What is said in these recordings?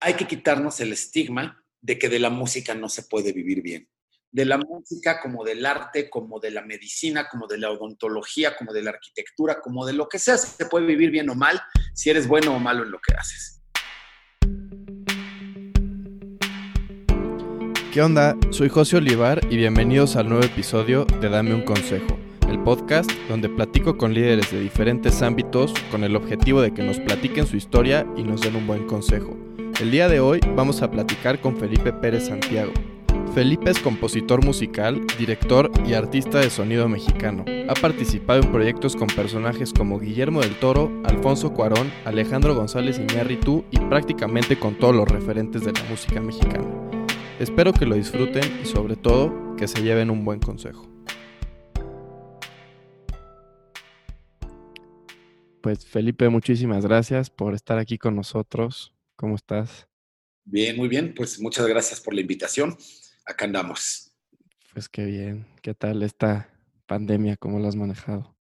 hay que quitarnos el estigma de que de la música no se puede vivir bien. De la música como del arte, como de la medicina, como de la odontología, como de la arquitectura, como de lo que sea, se puede vivir bien o mal si eres bueno o malo en lo que haces. ¿Qué onda? Soy José Olivar y bienvenidos al nuevo episodio de Dame un Consejo, el podcast donde platico con líderes de diferentes ámbitos con el objetivo de que nos platiquen su historia y nos den un buen consejo. El día de hoy vamos a platicar con Felipe Pérez Santiago. Felipe es compositor musical, director y artista de sonido mexicano. Ha participado en proyectos con personajes como Guillermo del Toro, Alfonso Cuarón, Alejandro González Iñárritu y prácticamente con todos los referentes de la música mexicana. Espero que lo disfruten y sobre todo que se lleven un buen consejo. Pues Felipe, muchísimas gracias por estar aquí con nosotros. ¿Cómo estás? Bien, muy bien. Pues muchas gracias por la invitación. Acá andamos. Pues qué bien. ¿Qué tal esta pandemia? ¿Cómo la has manejado?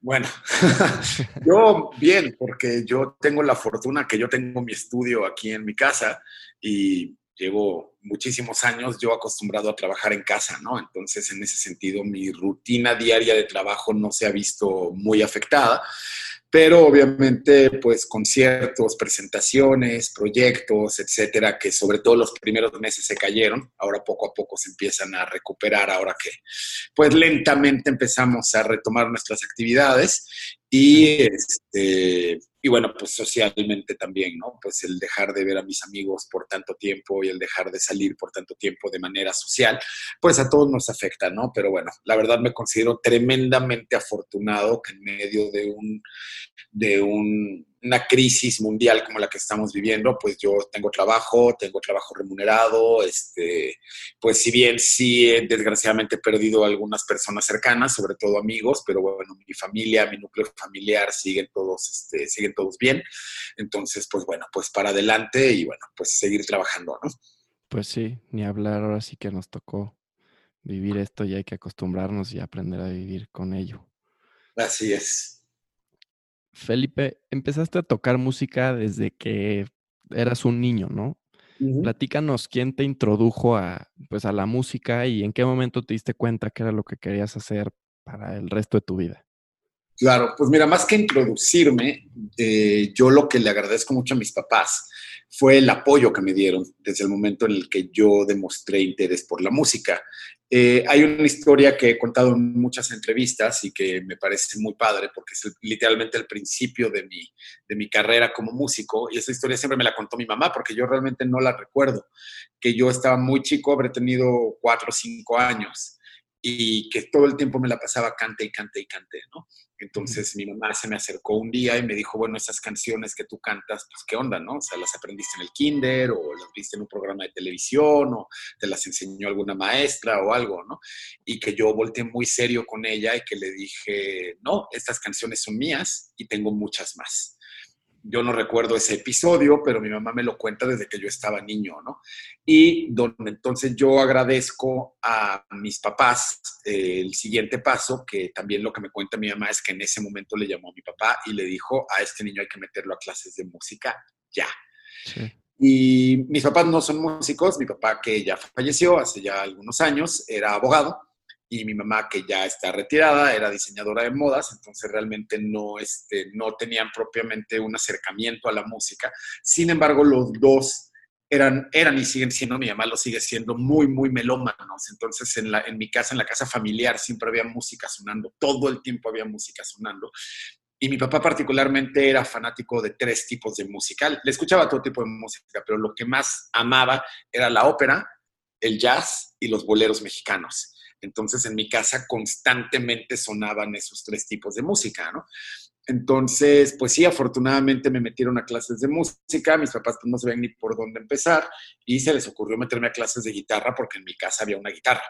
Bueno, yo bien, porque yo tengo la fortuna que yo tengo mi estudio aquí en mi casa y llevo muchísimos años yo acostumbrado a trabajar en casa, ¿no? Entonces, en ese sentido, mi rutina diaria de trabajo no se ha visto muy afectada pero obviamente pues conciertos, presentaciones, proyectos, etcétera, que sobre todo los primeros meses se cayeron, ahora poco a poco se empiezan a recuperar, ahora que pues lentamente empezamos a retomar nuestras actividades y este, y bueno, pues socialmente también, ¿no? Pues el dejar de ver a mis amigos por tanto tiempo y el dejar de salir por tanto tiempo de manera social, pues a todos nos afecta, ¿no? Pero bueno, la verdad me considero tremendamente afortunado que en medio de un, de un una crisis mundial como la que estamos viviendo, pues yo tengo trabajo, tengo trabajo remunerado, este, pues si bien sí he desgraciadamente perdido a algunas personas cercanas, sobre todo amigos, pero bueno, mi familia, mi núcleo familiar siguen todos, este, siguen todos bien. Entonces, pues bueno, pues para adelante y bueno, pues seguir trabajando, ¿no? Pues sí, ni hablar, ahora sí que nos tocó vivir esto y hay que acostumbrarnos y aprender a vivir con ello. Así es. Felipe, empezaste a tocar música desde que eras un niño, ¿no? Platícanos quién te introdujo a, pues, a la música y en qué momento te diste cuenta que era lo que querías hacer para el resto de tu vida. Claro, pues mira, más que introducirme, eh, yo lo que le agradezco mucho a mis papás fue el apoyo que me dieron desde el momento en el que yo demostré interés por la música. Eh, hay una historia que he contado en muchas entrevistas y que me parece muy padre porque es literalmente el principio de mi, de mi carrera como músico y esa historia siempre me la contó mi mamá porque yo realmente no la recuerdo, que yo estaba muy chico, habré tenido cuatro o cinco años y que todo el tiempo me la pasaba cante y cante y cante, ¿no? Entonces mi mamá se me acercó un día y me dijo, bueno, esas canciones que tú cantas, pues qué onda, ¿no? O sea, las aprendiste en el kinder o las viste en un programa de televisión o te las enseñó alguna maestra o algo, ¿no? Y que yo volteé muy serio con ella y que le dije, no, estas canciones son mías y tengo muchas más yo no recuerdo ese episodio, pero mi mamá me lo cuenta desde que yo estaba niño, ¿no? Y donde entonces yo agradezco a mis papás eh, el siguiente paso, que también lo que me cuenta mi mamá es que en ese momento le llamó a mi papá y le dijo, a este niño hay que meterlo a clases de música ya. Y mis papás no son músicos, mi papá que ya falleció hace ya algunos años, era abogado y mi mamá, que ya está retirada, era diseñadora de modas, entonces realmente no, este, no tenían propiamente un acercamiento a la música. Sin embargo, los dos eran, eran y siguen siendo, mi mamá lo sigue siendo, muy, muy melómanos. Entonces, en, la, en mi casa, en la casa familiar, siempre había música sonando, todo el tiempo había música sonando. Y mi papá particularmente era fanático de tres tipos de música. Le escuchaba todo tipo de música, pero lo que más amaba era la ópera, el jazz y los boleros mexicanos. Entonces en mi casa constantemente sonaban esos tres tipos de música, ¿no? Entonces, pues sí, afortunadamente me metieron a clases de música, mis papás pues, no sabían ni por dónde empezar y se les ocurrió meterme a clases de guitarra porque en mi casa había una guitarra.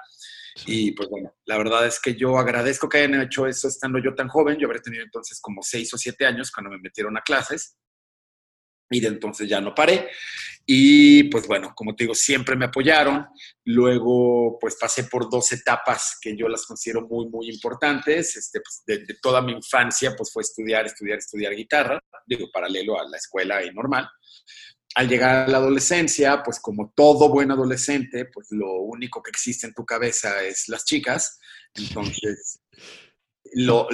Y pues bueno, la verdad es que yo agradezco que hayan hecho eso estando yo tan joven, yo habré tenido entonces como seis o siete años cuando me metieron a clases y de entonces ya no paré. Y pues bueno, como te digo, siempre me apoyaron. Luego, pues pasé por dos etapas que yo las considero muy, muy importantes. Este, pues, de, toda mi infancia, pues fue estudiar, estudiar, estudiar guitarra, digo, paralelo a la escuela y normal. al llegar a la adolescencia, pues como todo buen adolescente, pues lo único que existe en tu cabeza es las chicas. Entonces, lo,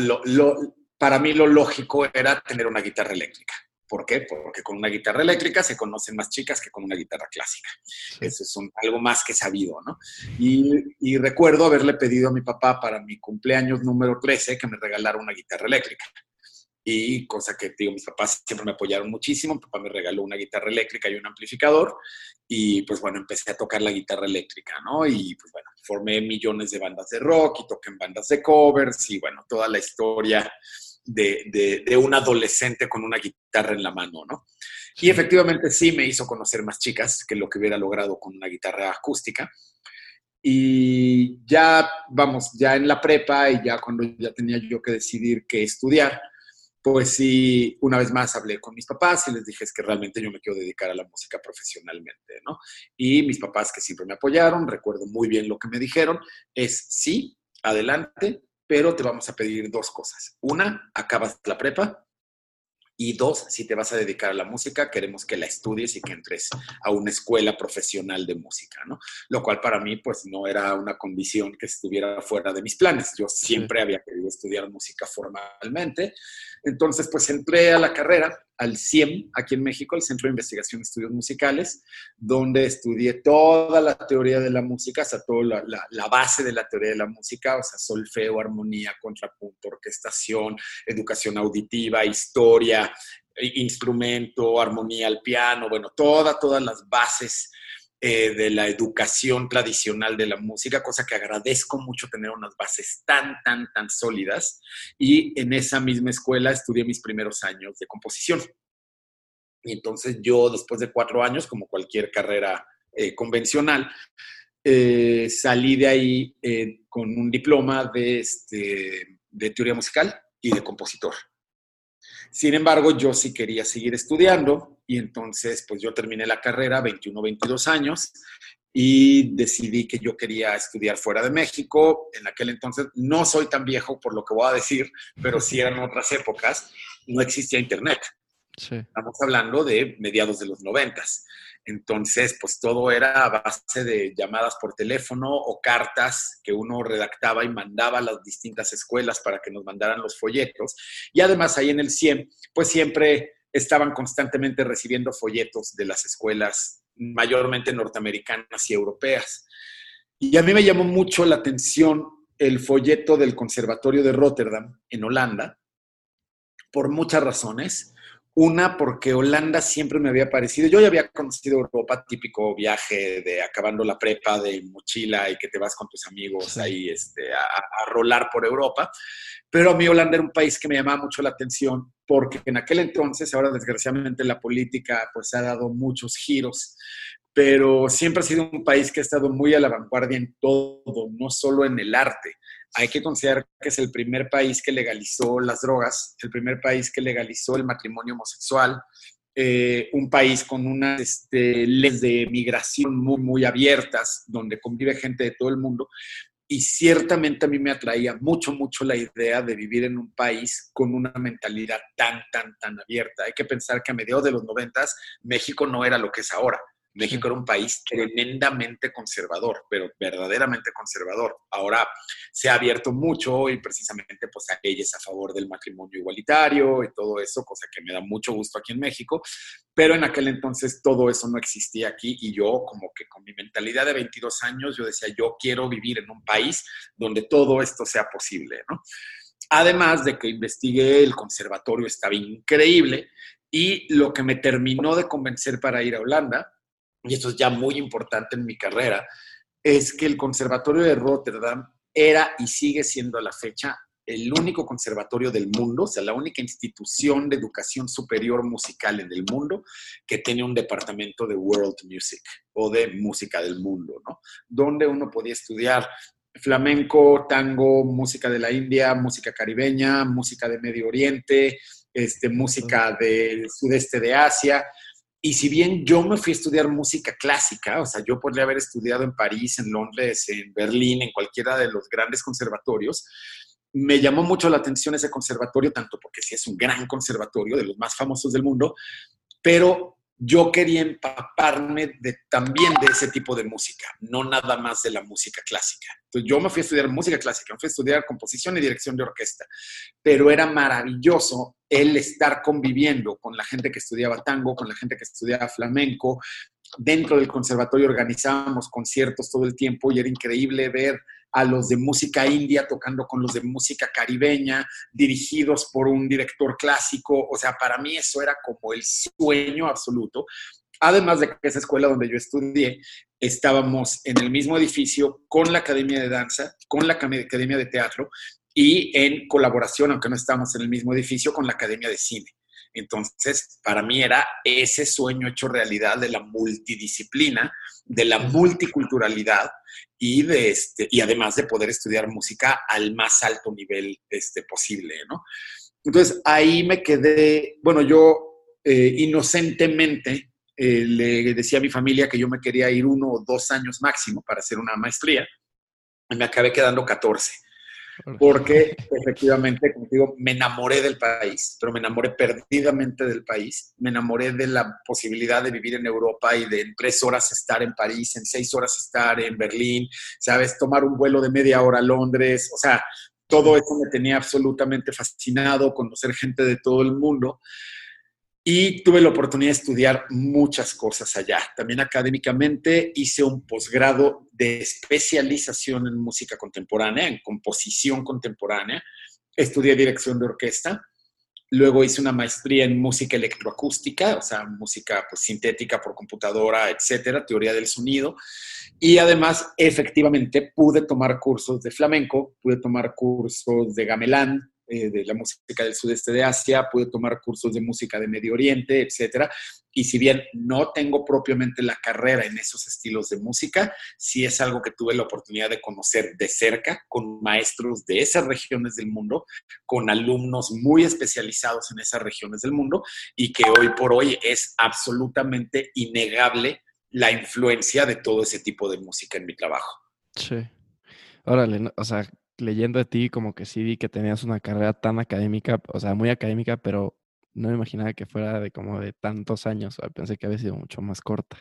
para mí lo lógico era tener una guitarra eléctrica. ¿Por qué? Porque con una guitarra eléctrica se conocen más chicas que con una guitarra clásica. Eso es algo más que sabido, ¿no? Y, y, recuerdo haberle pedido a mi papá para mi cumpleaños número 13 que me regalara una guitarra eléctrica y cosa que, digo, mis papás siempre me apoyaron muchísimo. Mi papá me regaló una guitarra eléctrica y un amplificador y pues bueno, empecé a tocar la guitarra eléctrica, ¿no? Y pues bueno, formé millones de bandas de rock y toqué en bandas de covers y bueno, toda la historia de, de, un adolescente con una guitarra en la mano, ¿no? Y efectivamente sí me hizo conocer más chicas que lo que hubiera logrado con una guitarra acústica. Y ya, vamos, ya en la prepa y ya cuando ya tenía yo que decidir qué estudiar, pues sí, una vez más hablé con mis papás y les dije es que realmente yo me quiero dedicar a la música profesionalmente, ¿no? Y mis papás que siempre me apoyaron, recuerdo muy bien lo que me dijeron, es sí, adelante, pero te vamos a pedir dos cosas. Una, acabas la prepa y dos, si te vas a dedicar a la música, queremos que la estudies y que entres a una escuela profesional de música, ¿no? Lo cual para mí, pues, no era una condición que estuviera fuera de mis planes. Yo siempre había querido estudiar música formalmente. Entonces, pues, entré a la carrera al CIEM, aquí en México, el Centro de Investigación de Estudios Musicales, donde estudié toda la teoría de la música, o sea, toda la, la, base de la teoría de la música, o sea, solfeo, armonía, contrapunto, orquestación, educación auditiva, historia, instrumento, armonía al piano, bueno, toda, todas las bases eh, de la educación tradicional de la música, cosa que agradezco mucho tener unas bases tan, tan, tan sólidas. Y en esa misma escuela estudié mis primeros años de composición. Y entonces yo, después de cuatro años, como cualquier carrera eh, convencional, eh, salí de ahí con un diploma de, este, de teoría musical y de compositor. Sin embargo, yo sí quería seguir estudiando y entonces pues yo terminé la carrera, 21, 22 años, y decidí que yo quería estudiar fuera de México. En aquel entonces no soy tan viejo por lo que voy a decir, pero sí eran otras épocas, no existía internet. Estamos hablando de mediados de los noventas. Entonces, pues todo era a base de llamadas por teléfono o cartas que uno redactaba y mandaba a las distintas escuelas para que nos mandaran los folletos. Y además ahí en el CIEM, pues siempre estaban constantemente recibiendo folletos de las escuelas mayormente norteamericanas y europeas. Y a mí me llamó mucho la atención el folleto del Conservatorio de Rotterdam en Holanda, por muchas razones. Una, porque Holanda siempre me había parecido, yo ya había conocido Europa, típico viaje de acabando la prepa de mochila y que te vas con tus amigos ahí este, a, a, rolar por Europa, pero a mí Holanda era un país que me llamaba mucho la atención porque en aquel entonces, ahora desgraciadamente la política pues ha dado muchos giros, pero siempre ha sido un país que ha estado muy a la vanguardia en todo, no solo en el arte hay que considerar que es el primer país que legalizó las drogas, el primer país que legalizó el matrimonio homosexual, eh, un país con unas este, leyes de migración muy, muy abiertas, donde convive gente de todo el mundo. Y ciertamente a mí me atraía mucho, mucho la idea de vivir en un país con una mentalidad tan, tan, tan abierta. Hay que pensar que a mediados de los noventas México no era lo que es ahora. México era un país tremendamente conservador, pero verdaderamente conservador. Ahora se ha abierto mucho y precisamente pues hay leyes a favor del matrimonio igualitario y todo eso, cosa que me da mucho gusto aquí en México, pero en aquel entonces todo eso no existía aquí y yo como que con mi mentalidad de 22 años yo decía, yo quiero vivir en un país donde todo esto sea posible, ¿no? Además de que investigué, el conservatorio estaba increíble y lo que me terminó de convencer para ir a Holanda y esto es ya muy importante en mi carrera, es que el Conservatorio de Rotterdam era y sigue siendo a la fecha el único conservatorio del mundo, o sea, la única institución de educación superior musical en el mundo que tiene un departamento de World Music o de música del mundo, ¿no? Donde uno podía estudiar flamenco, tango, música de la India, música caribeña, música de Medio Oriente, este, música del sudeste de Asia, y si bien yo me fui a estudiar música clásica, o sea, yo podría haber estudiado en París, en Londres, en Berlín, en cualquiera de los grandes conservatorios, me llamó mucho la atención ese conservatorio, tanto porque sí es un gran conservatorio, de los más famosos del mundo, pero yo quería empaparme también de ese tipo de música, no nada más de la música clásica. Entonces yo me fui a estudiar música clásica, me fui a estudiar composición y dirección de orquesta, pero era maravilloso el estar conviviendo con la gente que estudiaba tango, con la gente que estudiaba flamenco. Dentro del conservatorio organizábamos conciertos todo el tiempo y era increíble ver a los de música india tocando con los de música caribeña, dirigidos por un director clásico. O sea, para mí eso era como el sueño absoluto. Además de que esa escuela donde yo estudié, estábamos en el mismo edificio con la Academia de Danza, con la Academia de Teatro y en colaboración, aunque no estábamos en el mismo edificio, con la Academia de Cine. Entonces, para mí era ese sueño hecho realidad de la multidisciplina, de la multiculturalidad y, de este, y además de poder estudiar música al más alto nivel este, posible, ¿no? Entonces, ahí me quedé, bueno, yo eh, inocentemente eh, le decía a mi familia que yo me quería ir uno o dos años máximo para hacer una maestría y me acabé quedando 14 porque efectivamente, como me enamoré del país, pero me enamoré perdidamente del país, me enamoré de la posibilidad de vivir en Europa y de en tres horas estar en París, en seis horas estar en Berlín, ¿sabes? Tomar un vuelo de media hora a Londres, o sea, todo eso me tenía absolutamente fascinado, conocer gente de todo el mundo y tuve la oportunidad de estudiar muchas cosas allá. También académicamente hice un posgrado de especialización en música contemporánea, en composición contemporánea. Estudié dirección de orquesta. Luego hice una maestría en música electroacústica, o sea, música pues, sintética por computadora, etcétera, teoría del sonido. Y además, efectivamente, pude tomar cursos de flamenco, pude tomar cursos de gamelán, eh, de la música del sudeste de Asia, pude tomar cursos de música de Medio Oriente, etcétera. Y si bien no tengo propiamente la carrera en esos estilos de música, sí es algo que tuve la oportunidad de conocer de cerca con maestros de esas regiones del mundo, con alumnos muy especializados en esas regiones del mundo y que hoy por hoy es absolutamente innegable la influencia de todo ese tipo de música en mi trabajo. Sí. Órale, o sea, leyendo de ti, como que sí vi que tenías una carrera tan académica, o sea, muy académica, pero no me imaginaba que fuera de como de tantos años. Pensé que había sido mucho más corta.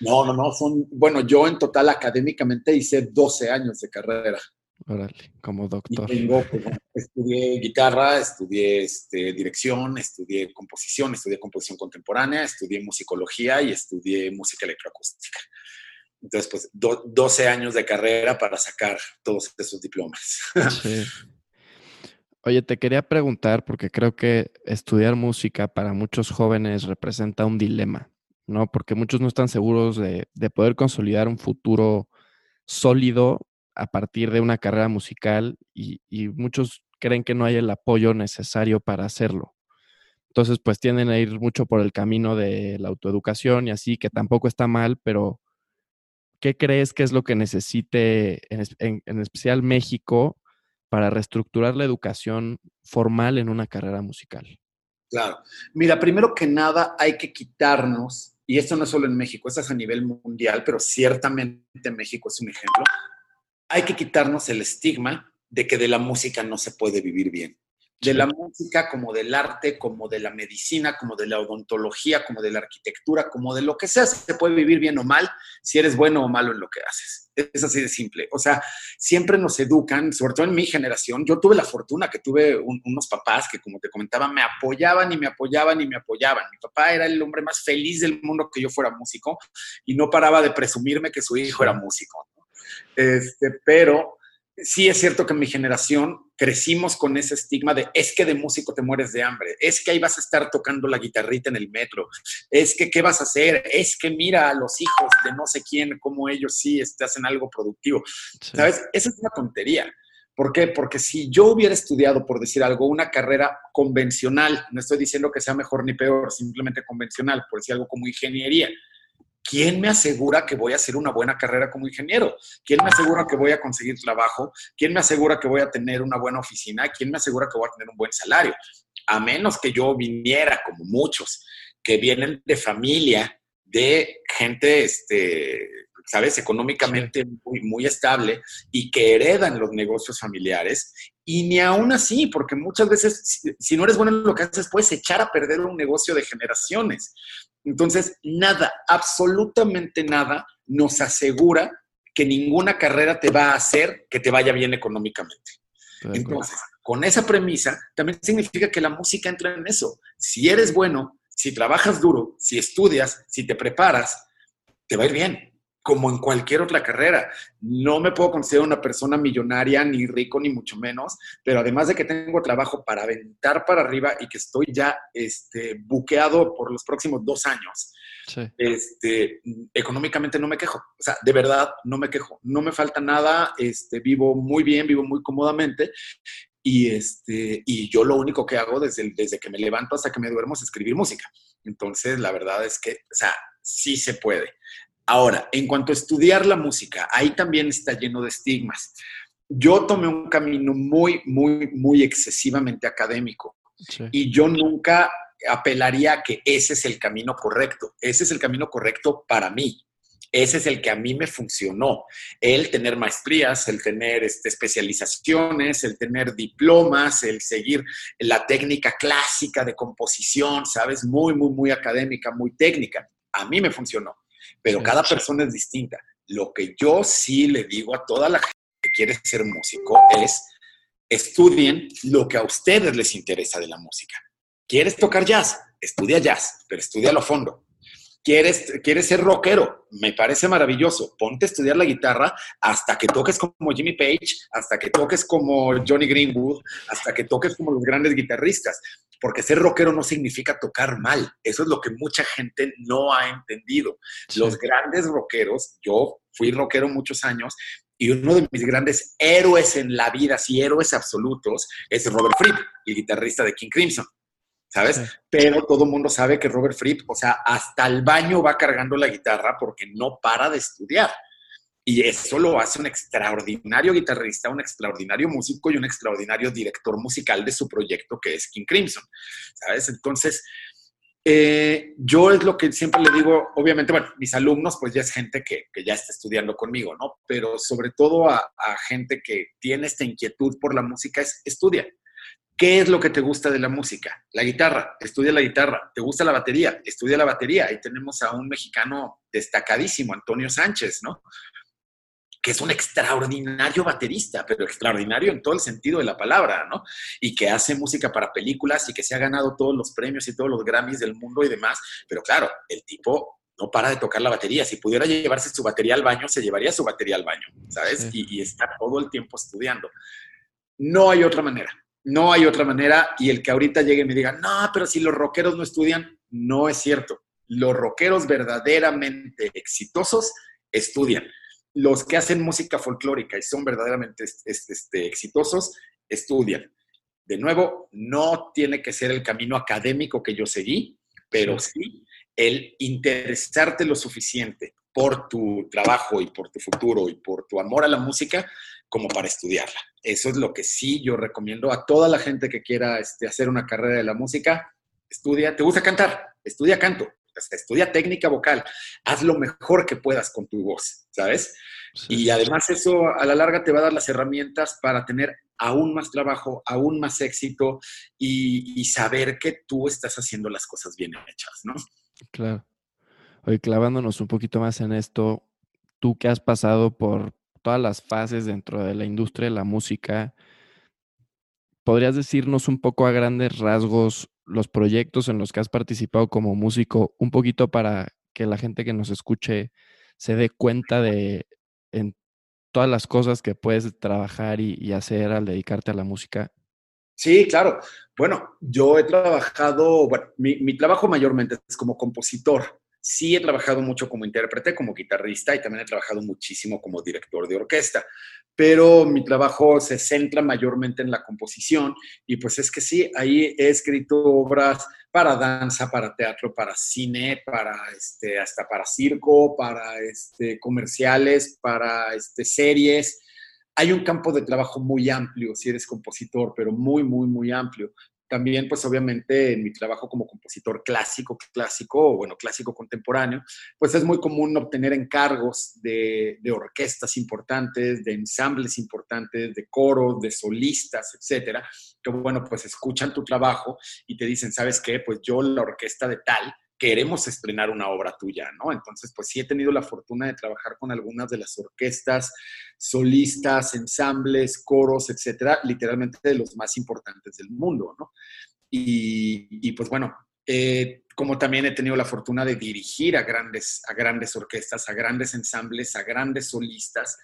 No, no, no, son, bueno, yo en total académicamente hice 12 años de carrera. Órale, como doctor. tengo, pues, estudié guitarra, estudié este, dirección, estudié composición, estudié composición contemporánea, estudié musicología y estudié música electroacústica. Entonces, pues 12 años de carrera para sacar todos esos diplomas. Oye, te quería preguntar, porque creo que estudiar música para muchos jóvenes representa un dilema, ¿no? Porque muchos no están seguros de, poder consolidar un futuro sólido a partir de una carrera musical y, y, muchos creen que no hay el apoyo necesario para hacerlo. Entonces, pues tienden a ir mucho por el camino de la autoeducación y así, que tampoco está mal, pero ¿qué crees que es lo que necesite, en, especial México, para reestructurar la educación formal en una carrera musical? Claro. Mira, primero que nada hay que quitarnos, y esto no es solo en México, esto es a nivel mundial, pero ciertamente México es un ejemplo, hay que quitarnos el estigma de que de la música no se puede vivir bien de la música, como del arte, como de la medicina, como de la odontología, como de la arquitectura, como de lo que sea, se puede vivir bien o mal si eres bueno o malo en lo que haces. Es así de simple. O sea, siempre nos educan, sobre todo en mi generación. Yo tuve la fortuna que tuve unos papás que, como te comentaba, me apoyaban y me apoyaban y me apoyaban. Mi papá era el hombre más feliz del mundo que yo fuera músico y no paraba de presumirme que su hijo era músico. Este, pero sí es cierto que en mi generación crecimos con ese estigma de es que de músico te mueres de hambre, es que ahí vas a estar tocando la guitarrita en el metro, es que qué vas a hacer, es que mira a los hijos de no sé quién, como ellos sí este, hacen algo productivo. ¿Sabes? Esa es una tontería. ¿Por qué? Porque si yo hubiera estudiado, por decir algo, una carrera convencional, no estoy diciendo que sea mejor ni peor, simplemente convencional, por decir algo como ingeniería, ¿quién me asegura que voy a hacer una buena carrera como ingeniero? ¿Quién me asegura que voy a conseguir trabajo? ¿Quién me asegura que voy a tener una buena oficina? ¿Quién me asegura que voy a tener un buen salario? A menos que yo viniera, como muchos, que vienen de familia, de gente este, ¿sabes? Económicamente muy, muy estable y que heredan los negocios familiares. Y ni aún así, porque muchas veces, si, si no eres bueno en lo que haces, puedes echar a perder un negocio de generaciones. Entonces, nada, absolutamente nada nos asegura que ninguna carrera te va a hacer que te vaya bien económicamente. Entonces, con esa premisa, también significa que la música entra en eso. Si eres bueno, si trabajas duro, si estudias, si te preparas, te va a ir bien como en cualquier otra carrera. No me puedo considerar una persona millonaria, ni rico, ni mucho menos, pero además de que tengo trabajo para aventar para arriba y que estoy ya este, buqueado por los próximos dos años, este, económicamente no me quejo. O sea, de verdad no me quejo. No me falta nada, este, vivo muy bien, vivo muy cómodamente. Y, este, y yo lo único que hago desde, desde que me levanto hasta que me duermo es escribir música. Entonces, la verdad es que, o sea, sí se puede. Ahora, en cuanto a estudiar la música, ahí también está lleno de estigmas. Yo tomé un camino muy, muy, muy excesivamente académico y yo nunca apelaría a que ese es el camino correcto. Ese es el camino correcto para mí. Ese es el que a mí me funcionó. El tener maestrías, el tener este, especializaciones, el tener diplomas, el seguir la técnica clásica de composición, ¿sabes? Muy, muy, muy académica, muy técnica. A mí me funcionó pero cada persona es distinta. Lo que yo sí le digo a toda la gente que quiere ser músico es estudien lo que a ustedes les interesa de la música. ¿Quieres tocar jazz? Estudia jazz, pero estudia a fondo. ¿Quieres, ¿Quieres ser rockero? Me parece maravilloso. Ponte a estudiar la guitarra hasta que toques como Jimmy Page, hasta que toques como Johnny Greenwood, hasta que toques como los grandes guitarristas porque ser rockero no significa tocar mal. Eso es lo que mucha gente no ha entendido. Los grandes rockeros, yo fui rockero muchos años y uno de mis grandes héroes en la vida, sí, héroes absolutos, es Robert Fripp, el guitarrista de King Crimson. ¿Sabes? Pero todo el mundo sabe que Robert Fripp, o sea, hasta el baño va cargando la guitarra porque no para de estudiar. Y eso lo hace un extraordinario guitarrista, un extraordinario músico y un extraordinario director musical de su proyecto que es King Crimson. ¿Sabes? Entonces, eh, yo es lo que siempre le digo, obviamente, bueno, mis alumnos, pues ya es gente que, que ya está estudiando conmigo, ¿no? Pero sobre todo a, gente que tiene esta inquietud por la música es estudia. ¿Qué es lo que te gusta de la música? La guitarra, estudia la guitarra. ¿Te gusta la batería? Estudia la batería. Ahí tenemos a un mexicano destacadísimo, Antonio Sánchez, ¿no? Que es un extraordinario baterista, pero extraordinario en todo el sentido de la palabra, ¿no? Y que hace música para películas y que se ha ganado todos los premios y todos los Grammys del mundo y demás. Pero claro, el tipo no para de tocar la batería. Si pudiera llevarse su batería al baño, se llevaría su batería al baño, ¿sabes? Y, y está todo el tiempo estudiando. No hay otra manera. No hay otra manera. Y el que ahorita llegue y me diga, no, pero si los rockeros no estudian, no es cierto. Los rockeros verdaderamente exitosos estudian los que hacen música folclórica y son verdaderamente este, exitosos, estudian. De nuevo, no tiene que ser el camino académico que yo seguí, pero sí el interesarte lo suficiente por tu trabajo y por tu futuro y por tu amor a la música como para estudiarla. Eso es lo que sí yo recomiendo a toda la gente que quiera este, hacer una carrera de la música. Estudia, ¿te gusta cantar? Estudia canto estudia técnica vocal, haz lo mejor que puedas con tu voz, ¿sabes? y además eso a la larga te va a dar las herramientas para tener aún más trabajo, aún más éxito y, saber que tú estás haciendo las cosas bien hechas, ¿no? Claro. Hoy clavándonos un poquito más en esto, tú que has pasado por todas las fases dentro de la industria de la música, ¿podrías decirnos un poco a grandes rasgos los proyectos en los que has participado como músico, un poquito para que la gente que nos escuche se dé cuenta de todas las cosas que puedes trabajar y, hacer al dedicarte a la música? Sí, claro. Bueno, yo he trabajado, bueno, mi trabajo mayormente es como compositor. Sí he trabajado mucho como intérprete, como guitarrista y también he trabajado muchísimo como director de orquesta pero mi trabajo se centra mayormente en la composición y pues es que sí, ahí he escrito obras para danza, para teatro, para cine, para este, hasta para circo, para este, comerciales, para este, series. Hay un campo de trabajo muy amplio si eres compositor, pero muy, muy, muy amplio. También pues obviamente en mi trabajo como compositor clásico, clásico, o bueno, clásico contemporáneo, pues es muy común obtener encargos de, orquestas importantes, de ensambles importantes, de coros, de solistas, etcétera, que bueno, pues escuchan tu trabajo y te dicen, ¿sabes qué? Pues yo la orquesta de tal queremos estrenar una obra tuya, ¿no? Entonces, pues sí he tenido la fortuna de trabajar con algunas de las orquestas, solistas, ensambles, coros, etcétera, literalmente de los más importantes del mundo, ¿no? Y, pues bueno, como también he tenido la fortuna de dirigir a grandes, a grandes orquestas, a grandes ensambles, a grandes solistas,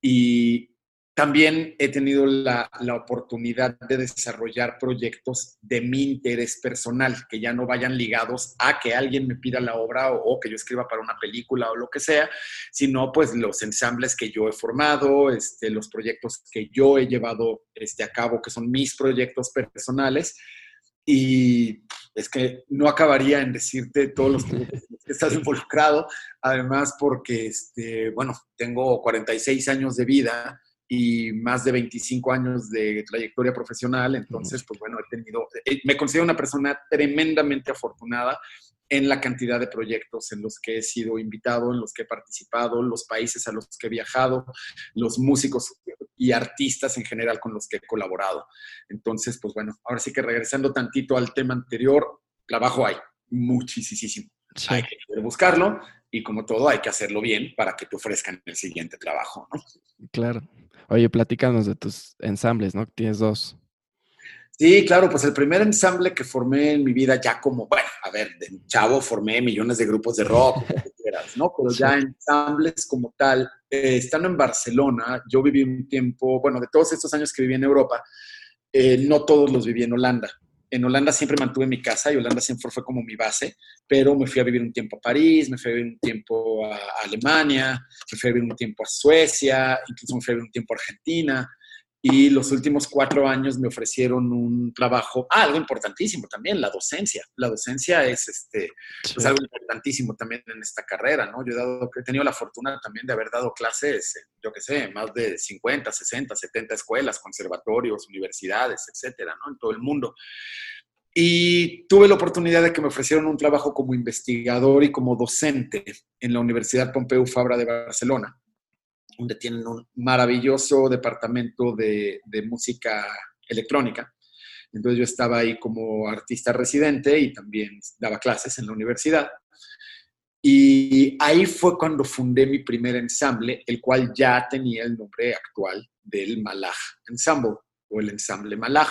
y, también he tenido la, oportunidad de desarrollar proyectos de mi interés personal, que ya no vayan ligados a que alguien me pida la obra o, que yo escriba para una película o lo que sea, sino pues los ensambles que yo he formado, este, los proyectos que yo he llevado este, a cabo, que son mis proyectos personales. Y es que no acabaría en decirte todos los que estás involucrado, además porque, este, bueno, tengo 46 años de vida y más de 25 años de trayectoria profesional, entonces, pues bueno, he tenido, eh, me considero una persona tremendamente afortunada en la cantidad de proyectos en los que he sido invitado, en los que he participado, los países a los que he viajado, los músicos y artistas en general con los que he colaborado. Entonces, pues bueno, ahora sí que regresando tantito al tema anterior, trabajo hay muchísimo. Hay que buscarlo y como todo hay que hacerlo bien para que te ofrezcan el siguiente trabajo. ¿no? Claro. Oye, platícanos de tus ensambles, ¿no? Tienes dos. Sí, claro, pues el primer ensamble que formé en mi vida ya como, bueno, a ver, de chavo formé millones de grupos de rock, ¿no? Pero ya ensambles como tal, eh, estando en Barcelona, yo viví un tiempo, bueno, de todos estos años que viví en Europa, eh, no todos los viví en Holanda en Holanda siempre mantuve mi casa y Holanda siempre fue como mi base, pero me fui a vivir un tiempo a París, me fui a vivir un tiempo a Alemania, me fui a vivir un tiempo a Suecia, incluso me fui a vivir un tiempo a Argentina. Y los últimos cuatro años me ofrecieron un trabajo, ah, algo importantísimo también, la docencia. La docencia es, este, pues algo importantísimo también en esta carrera, ¿no? Yo he, dado, he tenido la fortuna también de haber dado clases, yo qué sé, más de 50, 60, 70 escuelas, conservatorios, universidades, etcétera, ¿no? En todo el mundo. Y tuve la oportunidad de que me ofrecieron un trabajo como investigador y como docente en la Universidad Pompeu Fabra de Barcelona donde tienen un maravilloso departamento de, música electrónica. Entonces yo estaba ahí como artista residente y también daba clases en la universidad. Y ahí fue cuando fundé mi primer ensamble, el cual ya tenía el nombre actual del Malach Ensemble o el ensamble Malach.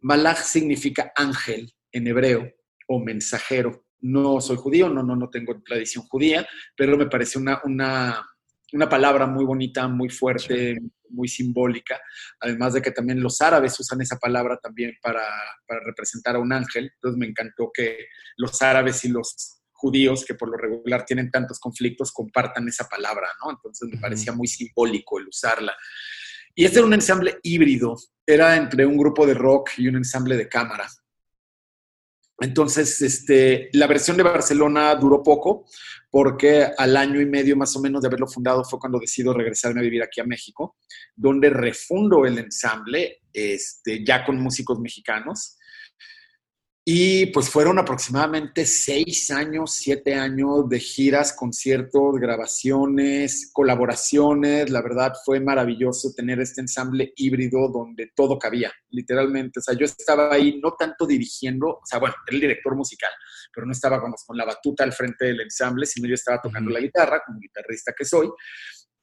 Malach significa ángel en hebreo o mensajero. No soy judío, no, no, no tengo tradición judía, pero me parece una, una una palabra muy bonita, muy fuerte, muy simbólica, además de que también los árabes usan esa palabra también para, representar a un ángel, entonces me encantó que los árabes y los judíos, que por lo regular tienen tantos conflictos, compartan esa palabra, ¿no? Entonces me parecía muy simbólico el usarla. Y este era un ensamble híbrido, era entre un grupo de rock y un ensamble de cámara. Entonces, este, la versión de Barcelona duró poco, porque al año y medio más o menos de haberlo fundado fue cuando decido regresarme a vivir aquí a México, donde refundo el ensamble, este, ya con músicos mexicanos. Y pues fueron aproximadamente seis años, siete años de giras, conciertos, grabaciones, colaboraciones. La verdad fue maravilloso tener este ensamble híbrido donde todo cabía, literalmente. O sea, yo estaba ahí no tanto dirigiendo, o sea, bueno, era el director musical, pero no estaba con la batuta al frente del ensamble, sino yo estaba tocando la guitarra, como guitarrista que soy.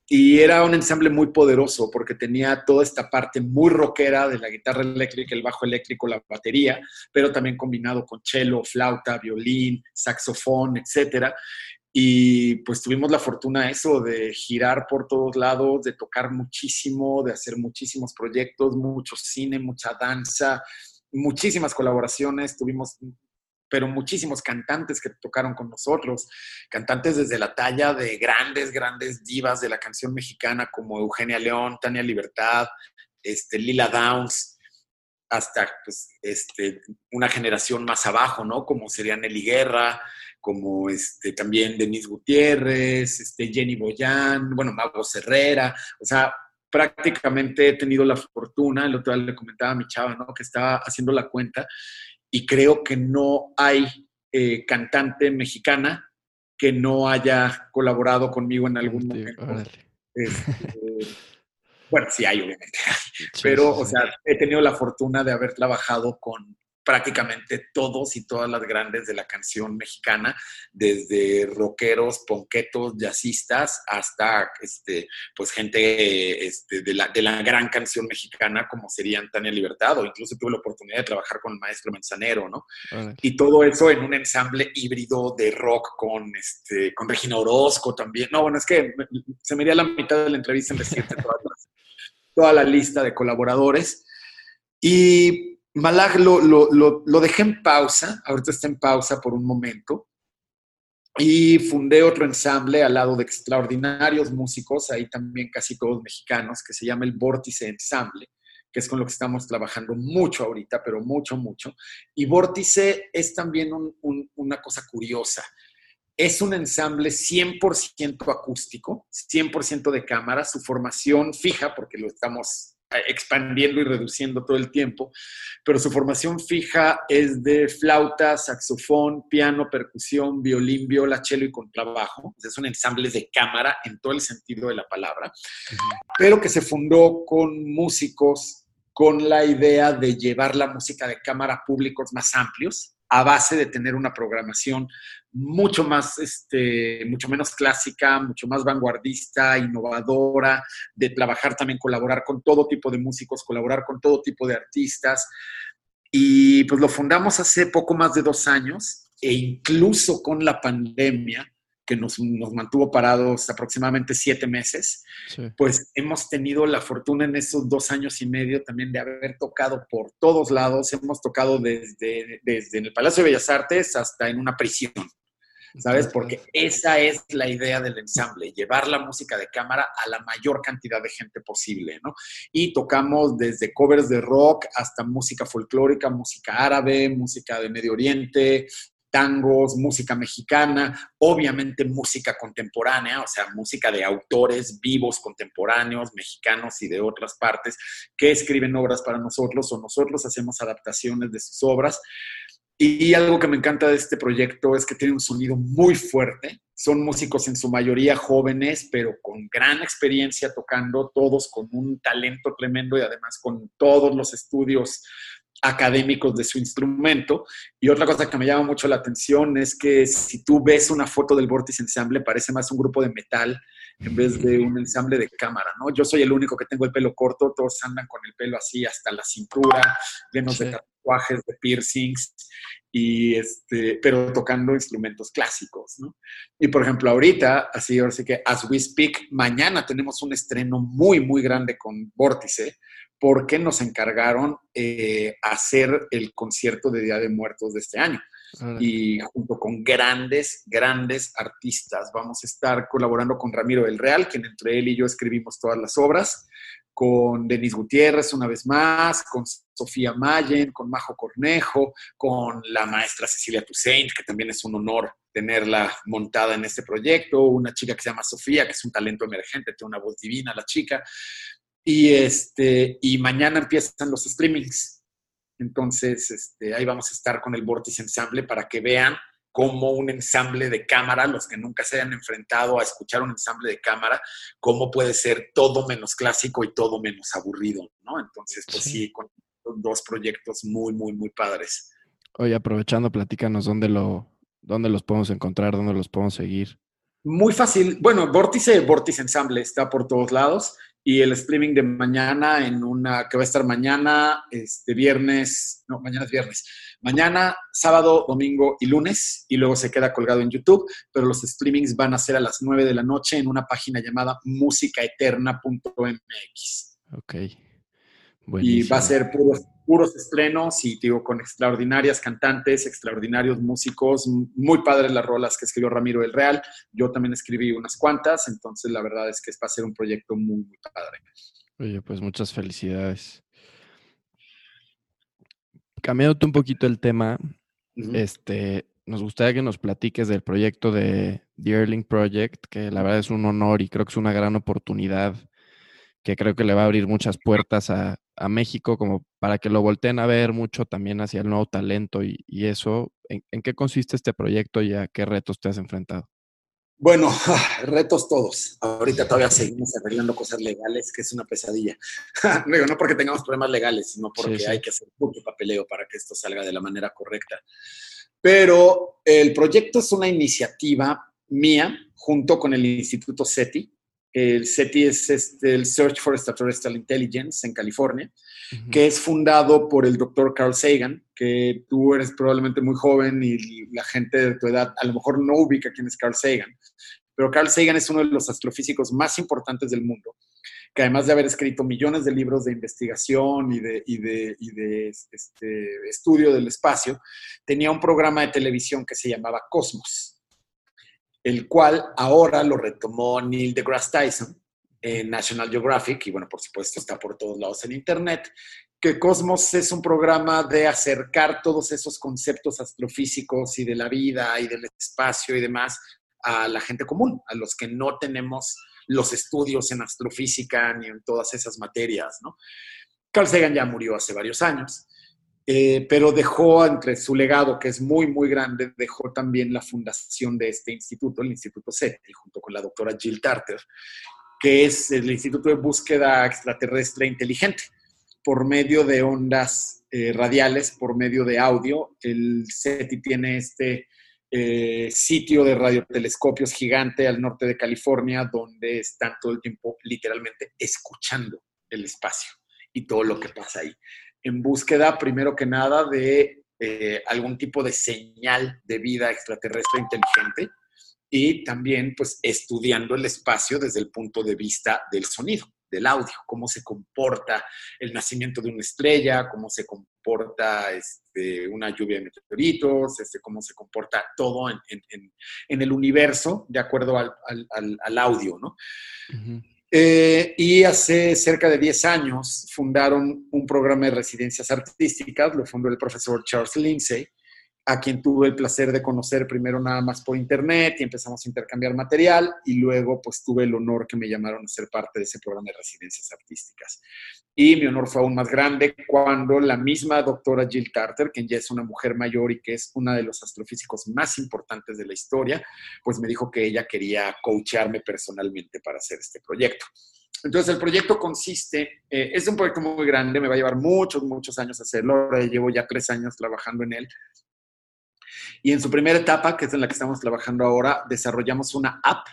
Y era un ensamble muy poderoso porque tenía toda esta parte muy rockera de la guitarra eléctrica, el bajo eléctrico, la batería, pero también combinado con cello, flauta, violín, saxofón, etc. Y pues tuvimos la fortuna eso de girar por todos lados, de tocar muchísimo, de hacer muchísimos proyectos, mucho cine, mucha danza, muchísimas colaboraciones. Tuvimos pero muchísimos cantantes que tocaron con nosotros, cantantes desde la talla de grandes, grandes divas de la canción mexicana como Eugenia León, Tania Libertad, este, Lila Downs, hasta pues, este, una generación más abajo, ¿no? Como sería Nelly Guerra, como este, también Denise Gutiérrez, este, Jenny Boyan, bueno, Mago Herrera, o sea, prácticamente he tenido la fortuna, el otro día le comentaba a mi chava, ¿no? Que estaba haciendo la cuenta y creo que no hay eh, cantante mexicana que no haya colaborado conmigo en algún momento. Este, bueno, sí hay, obviamente. Pero, o sea, he tenido la fortuna de haber trabajado con prácticamente todos y todas las grandes de la canción mexicana, desde rockeros, ponquetos, jazzistas, hasta este, pues gente este, de, la, de la gran canción mexicana como serían Tania Libertad, o incluso tuve la oportunidad de trabajar con el maestro Manzanero, ¿no? Y todo eso en un ensamble híbrido de rock con, este, con Regina Orozco también. No, bueno, es que se me dio la mitad de la entrevista en decirte toda la lista de colaboradores. Y Malag lo, lo, dejé en pausa, ahorita está en pausa por un momento, y fundé otro ensamble al lado de extraordinarios músicos, ahí también casi todos mexicanos, que se llama el Vórtice Ensamble, que es con lo que estamos trabajando mucho ahorita, pero mucho, mucho. Y Vórtice es también una cosa curiosa. Es un ensamble 100% acústico, 100% de cámara, su formación fija, porque lo estamos expandiendo y reduciendo todo el tiempo, pero su formación fija es de flauta, saxofón, piano, percusión, violín, viola, cello y contrabajo. Es un ensamble de cámara en todo el sentido de la palabra, pero que se fundó con músicos con la idea de llevar la música de cámara a públicos más amplios, a base de tener una programación mucho más, este, mucho menos clásica, mucho más vanguardista, innovadora, de trabajar también, colaborar con todo tipo de músicos, colaborar con todo tipo de artistas. Y pues lo fundamos hace poco más de dos años e incluso con la pandemia, que nos, mantuvo parados aproximadamente siete meses, pues hemos tenido la fortuna en esos dos años y medio también de haber tocado por todos lados. Hemos tocado desde, desde en el Palacio de Bellas Artes hasta en una prisión. ¿Sabes? Porque esa es la idea del ensamble, llevar la música de cámara a la mayor cantidad de gente posible, ¿no? Y tocamos desde covers de rock hasta música folclórica, música árabe, música de Medio Oriente, tangos, música mexicana, obviamente música contemporánea, o sea, música de autores vivos, contemporáneos, mexicanos y de otras partes que escriben obras para nosotros o nosotros hacemos adaptaciones de sus obras. Y algo que me encanta de este proyecto es que tiene un sonido muy fuerte. Son músicos en su mayoría jóvenes, pero con gran experiencia tocando, todos con un talento tremendo y además con todos los estudios académicos de su instrumento. Y otra cosa que me llama mucho la atención es que si tú ves una foto del Vortex Ensemble, parece más un grupo de metal en vez de un ensamble de cámara, ¿no? Yo soy el único que tengo el pelo corto, todos andan con el pelo así hasta la cintura, llenos de tatuajes, de piercings, y este, pero tocando instrumentos clásicos, ¿no? Y por ejemplo, ahorita, así, ahora sí que, as we speak, mañana tenemos un estreno muy, muy grande con Vórtice, porque nos encargaron eh, hacer el concierto de Día de Muertos de este año. Y junto con grandes, grandes artistas, vamos a estar colaborando con Ramiro del Real, quien entre él y yo escribimos todas las obras, con Denis Gutiérrez una vez más, con Sofía Mayen, con Majo Cornejo, con la maestra Cecilia Toussaint, que también es un honor tenerla montada en este proyecto, una chica que se llama Sofía, que es un talento emergente, tiene una voz divina la chica, y, este, y mañana empiezan los streamings. Entonces, este, ahí vamos a estar con el Vortice Ensemble para que vean cómo un ensamble de cámara, los que nunca se hayan enfrentado a escuchar un ensamble de cámara, cómo puede ser todo menos clásico y todo menos aburrido, ¿no? Entonces, pues sí, con dos proyectos muy, muy, muy padres. Oye, aprovechando, platícanos dónde, lo, dónde los podemos encontrar, dónde los podemos seguir. Muy fácil. Bueno, Vórtice, Vórtice Ensamble está por todos lados y el streaming de mañana en una que va a estar mañana, este viernes, no, mañana es viernes, mañana, sábado, domingo y lunes y luego se queda colgado en YouTube, pero los streamings van a ser a las 9 de la noche en una página llamada musicaeterna.mx. Ok. Y va a ser puros, puros estrenos y digo, con extraordinarias cantantes, extraordinarios músicos, muy padres las rolas que escribió Ramiro del Real. Yo también escribí unas cuantas, entonces la verdad es que va a ser un proyecto muy, muy padre. Oye, pues muchas felicidades. Cambiándote un poquito el tema, este, nos gustaría que nos platiques del proyecto de The Erling Project, que la verdad es un honor y creo que es una gran oportunidad que creo que le va a abrir muchas puertas a, México, como para que lo volteen a ver mucho también hacia el nuevo talento y, eso. ¿En, qué consiste este proyecto y a qué retos te has enfrentado? Bueno, retos todos. Ahorita todavía seguimos arreglando cosas legales, que es una pesadilla. no porque tengamos problemas legales, sino porque hay que hacer mucho papeleo para que esto salga de la manera correcta. Pero el proyecto es una iniciativa mía junto con el Instituto SETI, el SETI es este, el Search for Extraterrestrial Intelligence en California, que es fundado por el doctor Carl Sagan, que tú eres probablemente muy joven y la gente de tu edad a lo mejor no ubica quién es Carl Sagan. Pero Carl Sagan es uno de los astrofísicos más importantes del mundo, que además de haber escrito millones de libros de investigación y de, y de, y de este, estudio del espacio, tenía un programa de televisión que se llamaba Cosmos el cual ahora lo retomó Neil deGrasse Tyson en National Geographic, y bueno, por supuesto está por todos lados en Internet, que Cosmos es un programa de acercar todos esos conceptos astrofísicos y de la vida y del espacio y demás a la gente común, a los que no tenemos los estudios en astrofísica ni en todas esas materias, ¿no? Carl Sagan ya murió hace varios años eh, pero dejó entre su legado, que es muy, muy grande, dejó también la fundación de este instituto, el Instituto SETI, junto con la doctora Jill Tarter, que es el Instituto de Búsqueda Extraterrestre Inteligente, por medio de ondas eh, radiales, por medio de audio. El SETI tiene este eh, sitio de radiotelescopios gigante al norte de California, donde están todo el tiempo literalmente escuchando el espacio y todo lo que pasa ahí en búsqueda, primero que nada, de eh, algún tipo de señal de vida extraterrestre inteligente y también pues estudiando el espacio desde el punto de vista del sonido, del audio, cómo se comporta el nacimiento de una estrella, cómo se comporta este, una lluvia de meteoritos, este, cómo se comporta todo en, el universo de acuerdo al, audio, ¿no? Eh, y hace cerca de 10 años fundaron un programa de residencias artísticas, lo fundó el profesor Charles Lindsay, a quien tuve el placer de conocer primero nada más por internet y empezamos a intercambiar material y luego pues tuve el honor que me llamaron a ser parte de ese programa de residencias artísticas. Y mi honor fue aún más grande cuando la misma doctora Jill Carter, quien ya es una mujer mayor y que es una de los astrofísicos más importantes de la historia, pues me dijo que ella quería coacharme personalmente para hacer este proyecto. Entonces, el proyecto consiste, eh, es un proyecto muy grande, me va a llevar muchos, muchos años hacerlo. llevo ya tres años trabajando en él. Y en su primera etapa, que es en la que estamos trabajando ahora, desarrollamos una app,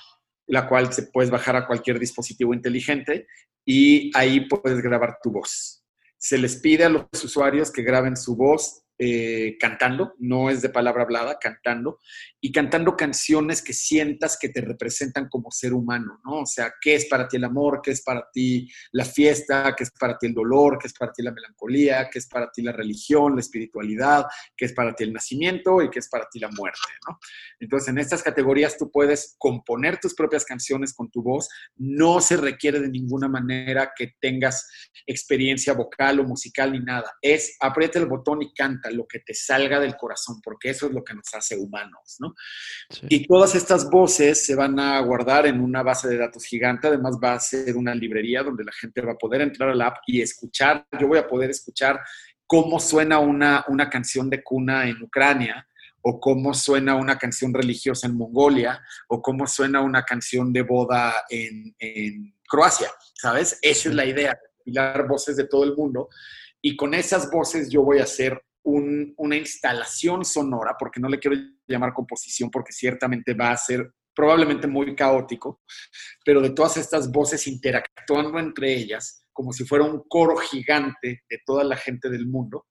la cual se puedes bajar a cualquier dispositivo inteligente y ahí puedes grabar tu voz. Se les pide a los usuarios que graben su voz eh, cantando, no es de palabra hablada, cantando, y cantando canciones que sientas que te representan como ser humano, ¿no? O sea, ¿qué es para ti el amor? ¿Qué es para ti la fiesta? ¿Qué es para ti el dolor? ¿Qué es para ti la melancolía? ¿Qué es para ti la religión, la espiritualidad? ¿Qué es para ti el nacimiento? ¿Y qué es para ti la muerte, ¿no? Entonces, en estas categorías tú puedes componer tus propias canciones con tu voz. No se requiere de ninguna manera que tengas experiencia vocal o musical ni nada. Es aprieta el botón y canta lo que te salga del corazón, porque eso es lo que nos hace humanos, ¿no? Y todas estas voces se van a guardar en una base de datos gigante, además va a ser una librería donde la gente va a poder entrar al app y escuchar, yo voy a poder escuchar cómo suena una, una canción de cuna en Ucrania, o cómo suena una canción religiosa en Mongolia, o cómo suena una canción de boda en, en Croacia, ¿sabes? Esa es la idea, compilar voces de todo el mundo. Y con esas voces yo voy a hacer una instalación sonora, porque no le quiero llamar composición, porque ciertamente va a ser probablemente muy caótico, pero de todas estas voces interactuando entre ellas, como si fuera un coro gigante de toda la gente del mundo,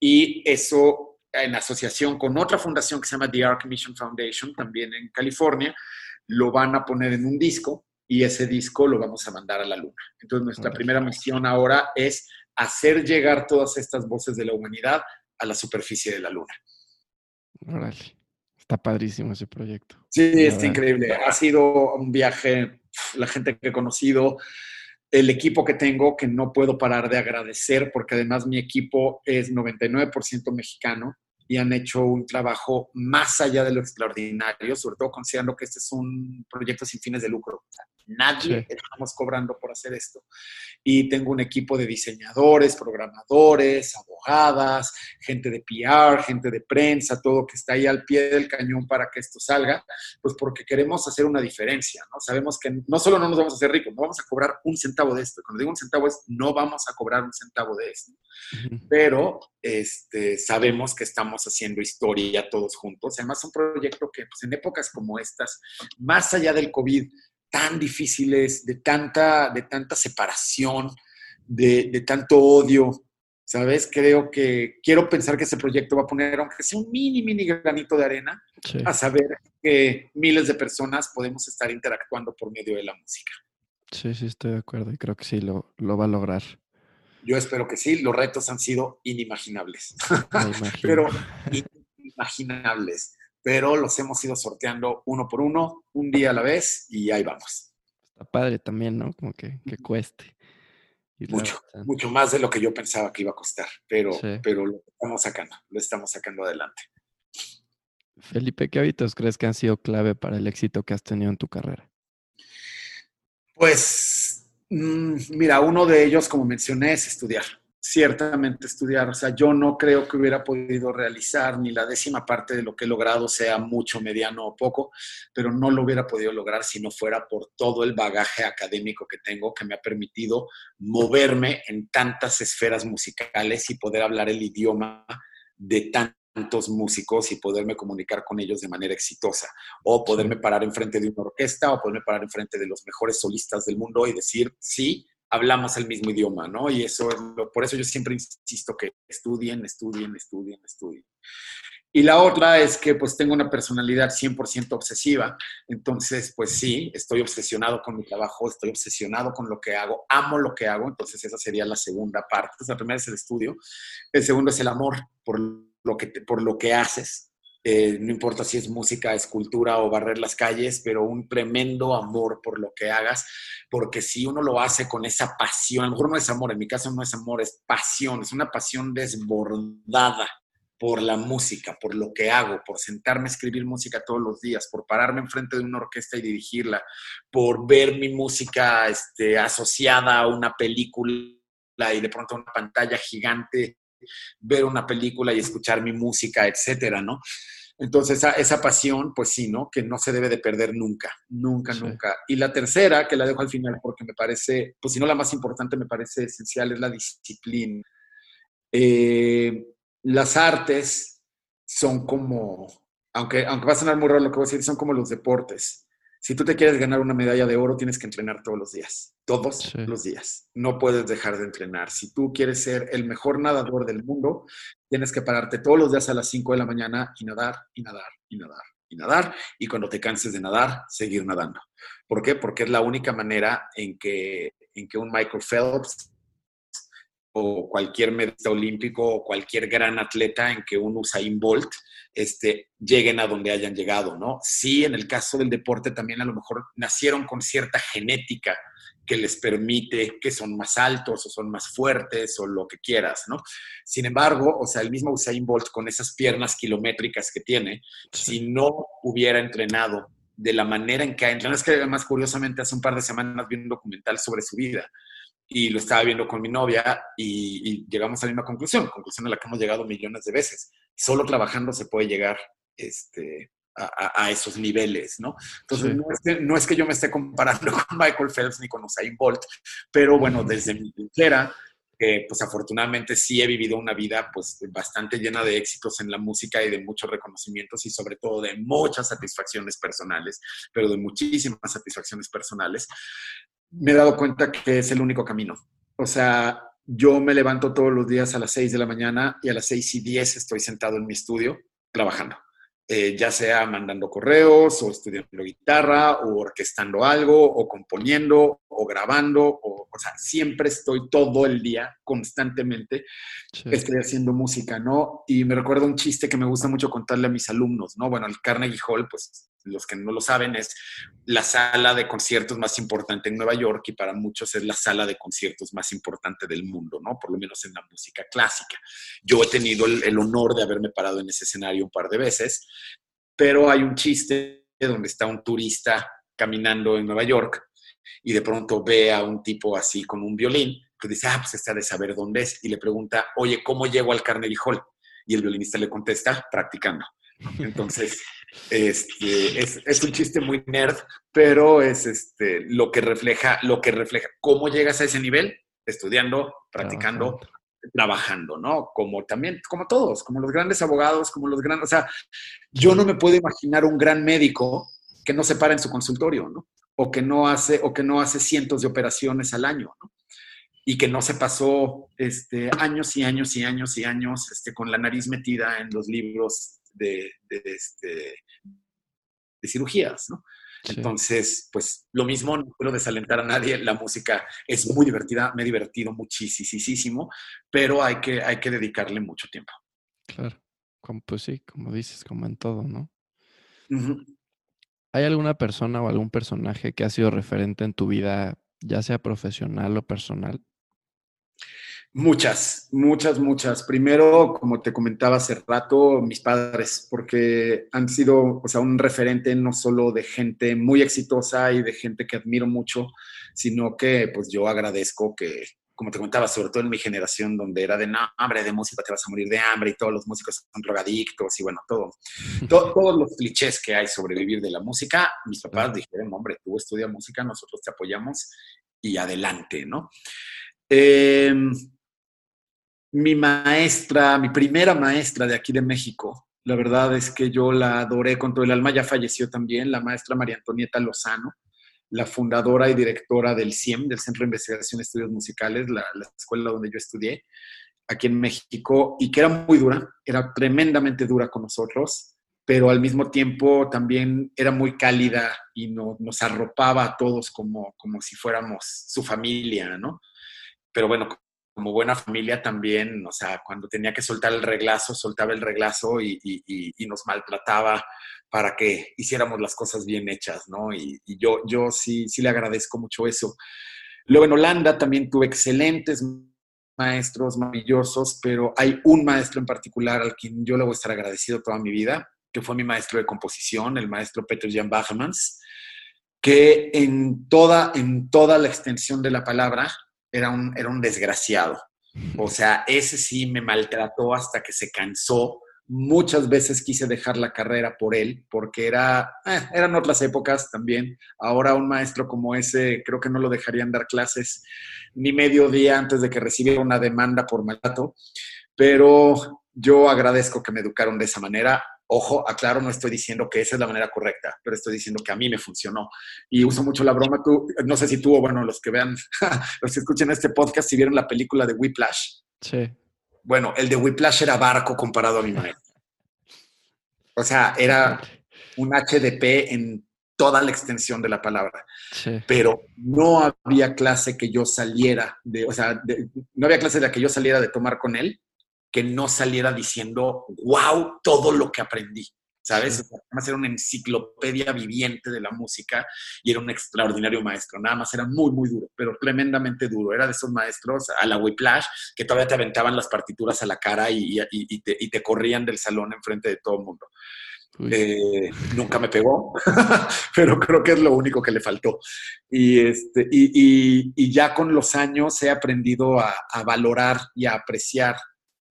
y eso en asociación con otra fundación que se llama The Ark Mission Foundation, también en California, lo van a poner en un disco y ese disco lo vamos a mandar a la luna. Entonces nuestra primera misión ahora es hacer llegar todas estas voces de la humanidad a la superficie de la Luna. Órale. Está padrísimo ese proyecto. Sí, está increíble. Ha sido un viaje, la gente que he conocido, el equipo que tengo, que no puedo parar de agradecer, porque además mi equipo es 99% mexicano y han hecho un trabajo más allá de lo extraordinario, sobre todo considerando que este es un proyecto sin fines de lucro. Nadie estamos cobrando por hacer esto. Y tengo un equipo de diseñadores, programadores, abogadas, gente de PR, gente de prensa, todo que está ahí al pie del cañón para que esto salga, pues porque queremos hacer una diferencia, ¿no? Sabemos que no solo no nos vamos a hacer ricos, no vamos a cobrar un centavo de esto. Cuando digo un centavo es no vamos a cobrar un centavo de esto. Pero este, sabemos que estamos haciendo historia todos juntos. Además, un proyecto que pues, en épocas como estas, más allá del COVID, tan difíciles, de tanta, de tanta separación, de, tanto odio, ¿sabes? Creo que quiero pensar que ese proyecto va a poner, aunque sea un mini, mini granito de arena, a saber que miles de personas podemos estar interactuando por medio de la música. Sí, sí, estoy de acuerdo y creo que sí lo, lo va a lograr. Yo espero que sí, los retos han sido inimaginables, pero inimaginables pero los hemos ido sorteando uno por uno, un día a la vez y ahí vamos. Está padre también, ¿no? Como que, que cueste. Mucho, mucho más de lo que yo pensaba que iba a costar, pero, pero lo estamos sacando, lo estamos sacando adelante. Felipe, ¿qué hábitos crees que han sido clave para el éxito que has tenido en tu carrera? Pues, mm, mira, uno de ellos, como mencioné, es estudiar ciertamente estudiar. O sea, yo no creo que hubiera podido realizar ni la décima parte de lo que he logrado, sea mucho, mediano o poco, pero no lo hubiera podido lograr si no fuera por todo el bagaje académico que tengo que me ha permitido moverme en tantas esferas musicales y poder hablar el idioma de tantos músicos y poderme comunicar con ellos de manera exitosa, o poderme parar enfrente de una orquesta, o poderme parar enfrente de los mejores solistas del mundo y decir, sí, hablamos el mismo idioma, ¿no? Y eso es lo, por eso yo siempre insisto que estudien, estudien, estudien, estudien. Y la otra es que pues tengo una personalidad 100% obsesiva, entonces pues sí, estoy obsesionado con mi trabajo, estoy obsesionado con lo que hago, amo lo que hago, entonces esa sería la segunda parte. Entonces, la primera es el estudio, el segundo es el amor por lo que, por lo que haces, eh, no importa si es música, escultura o barrer las calles, pero un tremendo amor por lo que hagas, porque si uno lo hace con esa pasión, a lo mejor no es amor, en mi caso no es amor, es pasión, es una pasión desbordada por la música, por lo que hago, por sentarme a escribir música todos los días, por pararme enfrente de una orquesta y dirigirla, por ver mi música este, asociada a una película y de pronto una pantalla gigante ver una película y escuchar mi música, etcétera, ¿no? Entonces, esa, esa, pasión, pues sí, ¿no? Que no se debe de perder nunca, nunca, nunca. Y la tercera, que la dejo al final porque me parece, pues si no la más importante, me parece esencial, es la disciplina. Eh, las artes son como, aunque, aunque va a sonar muy raro lo que voy a decir, son como los deportes. Si tú te quieres ganar una medalla de oro, tienes que entrenar todos los días, todos los días. No puedes dejar de entrenar. Si tú quieres ser el mejor nadador del mundo, tienes que pararte todos los días a las 5 de la mañana y nadar, y nadar, y nadar, y nadar. Y cuando te canses de nadar, seguir nadando. ¿Por qué? Porque es la única manera en que, en que un Michael Phelps o cualquier medallista olímpico o cualquier gran atleta en que un Usain Bolt este, lleguen a donde hayan llegado, ¿no? Sí, en el caso del deporte también a lo mejor nacieron con cierta genética que les permite que son más altos o son más fuertes o lo que quieras, ¿no? Sin embargo, o sea, el mismo Usain Bolt con esas piernas kilométricas que tiene, si no hubiera entrenado de la manera en que ha entrenado, es que además curiosamente hace un par de semanas vi un documental sobre su vida y lo estaba viendo con mi novia y, llegamos a la misma conclusión, conclusión a la que hemos llegado millones de veces. Solo trabajando se puede llegar este, a, esos niveles, ¿no? Entonces, no, es que, yo me esté comparando con Michael Phelps ni con Usain Bolt, pero bueno, desde mi trinchera, pues afortunadamente sí he vivido una vida pues bastante llena de éxitos en la música y de muchos reconocimientos y sobre todo de muchas satisfacciones personales, pero de muchísimas satisfacciones personales me he dado cuenta que es el único camino. O sea, yo me levanto todos los días a las 6 de la mañana y a las 6 y 10 estoy sentado en mi estudio trabajando. Eh, ya sea mandando correos o estudiando guitarra o orquestando algo o componiendo o grabando, o, o sea, siempre estoy todo el día, constantemente, estoy haciendo música, ¿no? Y me recuerdo un chiste que me gusta mucho contarle a mis alumnos, ¿no? Bueno, el Carnegie Hall, pues los que no lo saben, es la sala de conciertos más importante en Nueva York y para muchos es la sala de conciertos más importante del mundo, ¿no? Por lo menos en la música clásica. Yo he tenido el, honor de haberme parado en ese escenario un par de veces, pero hay un chiste donde está un turista caminando en Nueva York y de pronto ve a un tipo así con un violín, pues dice, ah, pues está de saber dónde es, y le pregunta, oye, ¿cómo llego al Carnegie Hall? Y el violinista le contesta, practicando. Entonces, este, es, un chiste muy nerd, pero es este, lo, que refleja, lo que refleja cómo llegas a ese nivel, estudiando, practicando, trabajando, ¿no? Como también, como todos, como los grandes abogados, como los grandes, o sea, yo no me puedo imaginar un gran médico que no se para en su consultorio, ¿no? O que no hace, o que no hace cientos de operaciones al año, ¿no? Y que no se pasó este, años y años y años y años este, con la nariz metida en los libros de, de, este, de cirugías, ¿no? Entonces, pues lo mismo, no quiero desalentar a nadie, la música es muy divertida, me he divertido muchísimo, pero hay que, hay que dedicarle mucho tiempo. Claro, como, pues sí, como dices, como en todo, ¿no? ¿Hay alguna persona o algún personaje que ha sido referente en tu vida, ya sea profesional o personal? Muchas, muchas, muchas. Primero, como te comentaba hace rato, mis padres, porque han sido, o sea, un referente no solo de gente muy exitosa y de gente que admiro mucho, sino que pues yo agradezco que, como te comentaba, sobre todo en mi generación, donde era de no, hambre de música, te vas a morir de hambre y todos los músicos son drogadictos y bueno, todo, todos los clichés que hay sobre vivir de la música, mis papás dijeron, hombre, tú estudias música, nosotros te apoyamos y adelante, ¿no? Eh, mi maestra, mi primera maestra de aquí de México, la verdad es que yo la adoré con todo el alma, ya falleció también, la maestra María Antonieta Lozano, la fundadora y directora del CIEM, del Centro de Investigación y Estudios Musicales, la, escuela donde yo estudié, aquí en México, y que era muy dura, era tremendamente dura con nosotros, pero al mismo tiempo también era muy cálida y nos arropaba a todos como, como si fuéramos su familia, ¿no? Pero bueno, como buena familia también, o sea, cuando tenía que soltar el reglazo, soltaba el reglazo y, nos maltrataba para que hiciéramos las cosas bien hechas, ¿no? Y, yo, yo sí, sí le agradezco mucho eso. Luego en Holanda también tuve excelentes maestros maravillosos, pero hay un maestro en particular al quien yo le voy a estar agradecido toda mi vida, que fue mi maestro de composición, el maestro Peter Jan Bachmans, que en toda, en toda la extensión de la palabra era un, era un desgraciado. O sea, ese sí me maltrató hasta que se cansó. Muchas veces quise dejar la carrera por él, porque era, eh, eran otras épocas también. Ahora un maestro como ese, creo que no lo dejarían dar clases ni medio día antes de que recibiera una demanda por maltrato. Pero yo agradezco que me educaron de esa manera. Ojo, aclaro, no estoy diciendo que esa es la manera correcta, pero estoy diciendo que a mí me funcionó. Y uso mucho la broma. Tú, no sé si tú o bueno, los que vean, los que escuchen este podcast, si vieron la película de Whiplash. Sí. Bueno, el de Whiplash era barco comparado a mi maestro. O sea, era un HDP en toda la extensión de la palabra. Sí. Pero no había clase que yo saliera de, o sea, no había clase de la que yo saliera de tomar con él que no saliera diciendo, wow, todo lo que aprendí. ¿Sabes? Además era una enciclopedia viviente de la música y era un extraordinario maestro. Nada más era muy, muy duro, pero tremendamente duro. Era de esos maestros a la Whiplash que todavía te aventaban las partituras a la cara y, te, corrían del salón enfrente de todo el mundo. Eh, nunca me pegó, pero creo que es lo único que le faltó. Y, este, y, ya con los años he aprendido a, a valorar y a apreciar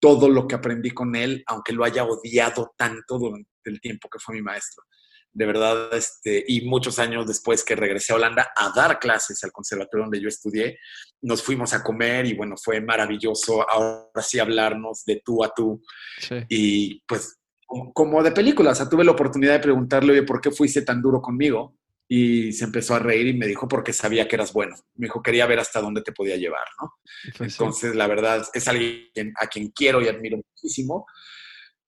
todo lo que aprendí con él, aunque lo haya odiado tanto durante el tiempo que fue mi maestro. De verdad, este, y muchos años después que regresé a Holanda a dar clases al conservatorio donde yo estudié, nos fuimos a comer y bueno, fue maravilloso ahora sí hablarnos de tú a tú. Y pues como de película, o sea, tuve la oportunidad de preguntarle, oye, ¿por qué fuiste tan duro conmigo? Y se empezó a reír y me dijo porque sabía que eras bueno. Me dijo, quería ver hasta dónde te podía llevar, ¿no? Entonces, la verdad, es alguien a quien quiero y admiro muchísimo.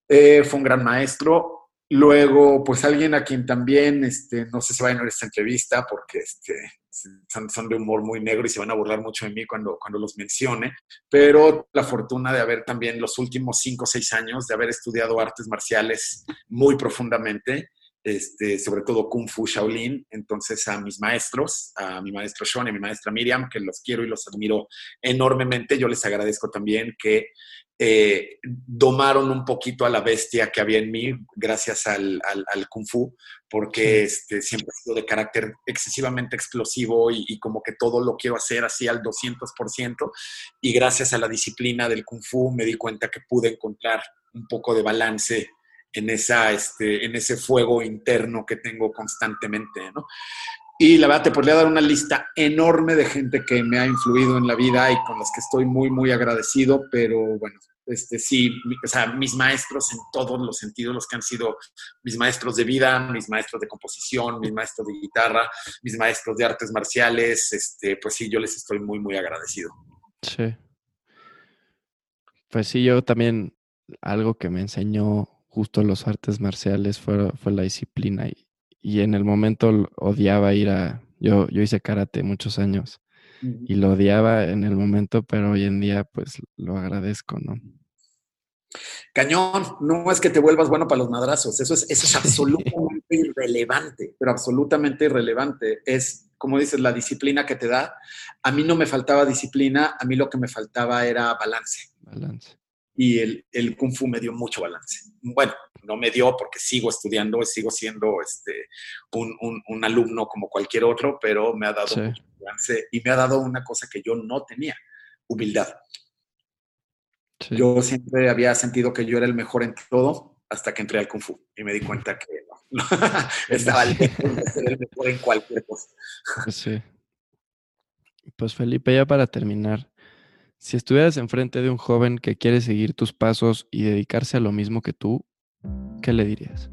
Eh, fue un gran maestro. Luego, pues alguien a quien también, este, no sé si va a a esta entrevista porque este, son, son, de humor muy negro y se van a burlar mucho de mí cuando, cuando los mencione, pero la fortuna de haber también los últimos cinco o seis años, de haber estudiado artes marciales muy profundamente, este, sobre todo Kung Fu Shaolin. Entonces a mis maestros, a mi maestro Sean y a mi maestra Miriam, que los quiero y los admiro enormemente, yo les agradezco también que eh, domaron un poquito a la bestia que había en mí gracias al, kung fu, porque este, siempre he sido de carácter excesivamente explosivo y, como que todo lo quiero hacer así al 200%. Y gracias a la disciplina del kung fu me di cuenta que pude encontrar un poco de balance en, esa, este, en ese fuego interno que tengo constantemente, ¿no? Y la verdad, te podría dar una lista enorme de gente que me ha influido en la vida y con las que estoy muy, muy agradecido, pero bueno, este, sí, o sea, mis maestros en todos los sentidos, los que han sido mis maestros de vida, mis maestros de composición, mis maestros de guitarra, mis maestros de artes marciales, este, pues sí, yo les estoy muy, muy agradecido. Sí. Pues sí, yo también, algo que me enseñó justo los artes marciales fue, fue la disciplina y, y en el momento odiaba ir a, yo, yo hice karate muchos años y lo odiaba en el momento, pero hoy en día pues lo agradezco, ¿no? Cañón, no es que te vuelvas bueno para los madrazos, eso es, eso es absolutamente irrelevante, pero absolutamente irrelevante. Es, como dices, la disciplina que te da. A mí no me faltaba disciplina, a mí lo que me faltaba era balance. Balance. Y el, el Kung Fu me dio mucho balance. Bueno, no me dio porque sigo estudiando, sigo siendo este, un, un, alumno como cualquier otro, pero me ha dado mucho balance y me ha dado una cosa que yo no tenía, humildad. Yo siempre había sentido que yo era el mejor en todo hasta que entré al Kung Fu y me di cuenta que no, estaba el mejor en cualquier cosa. Sí. Pues Felipe, ya para terminar, si estuvieras enfrente de un joven que quiere seguir tus pasos y dedicarse a lo mismo que tú, ¿qué le dirías?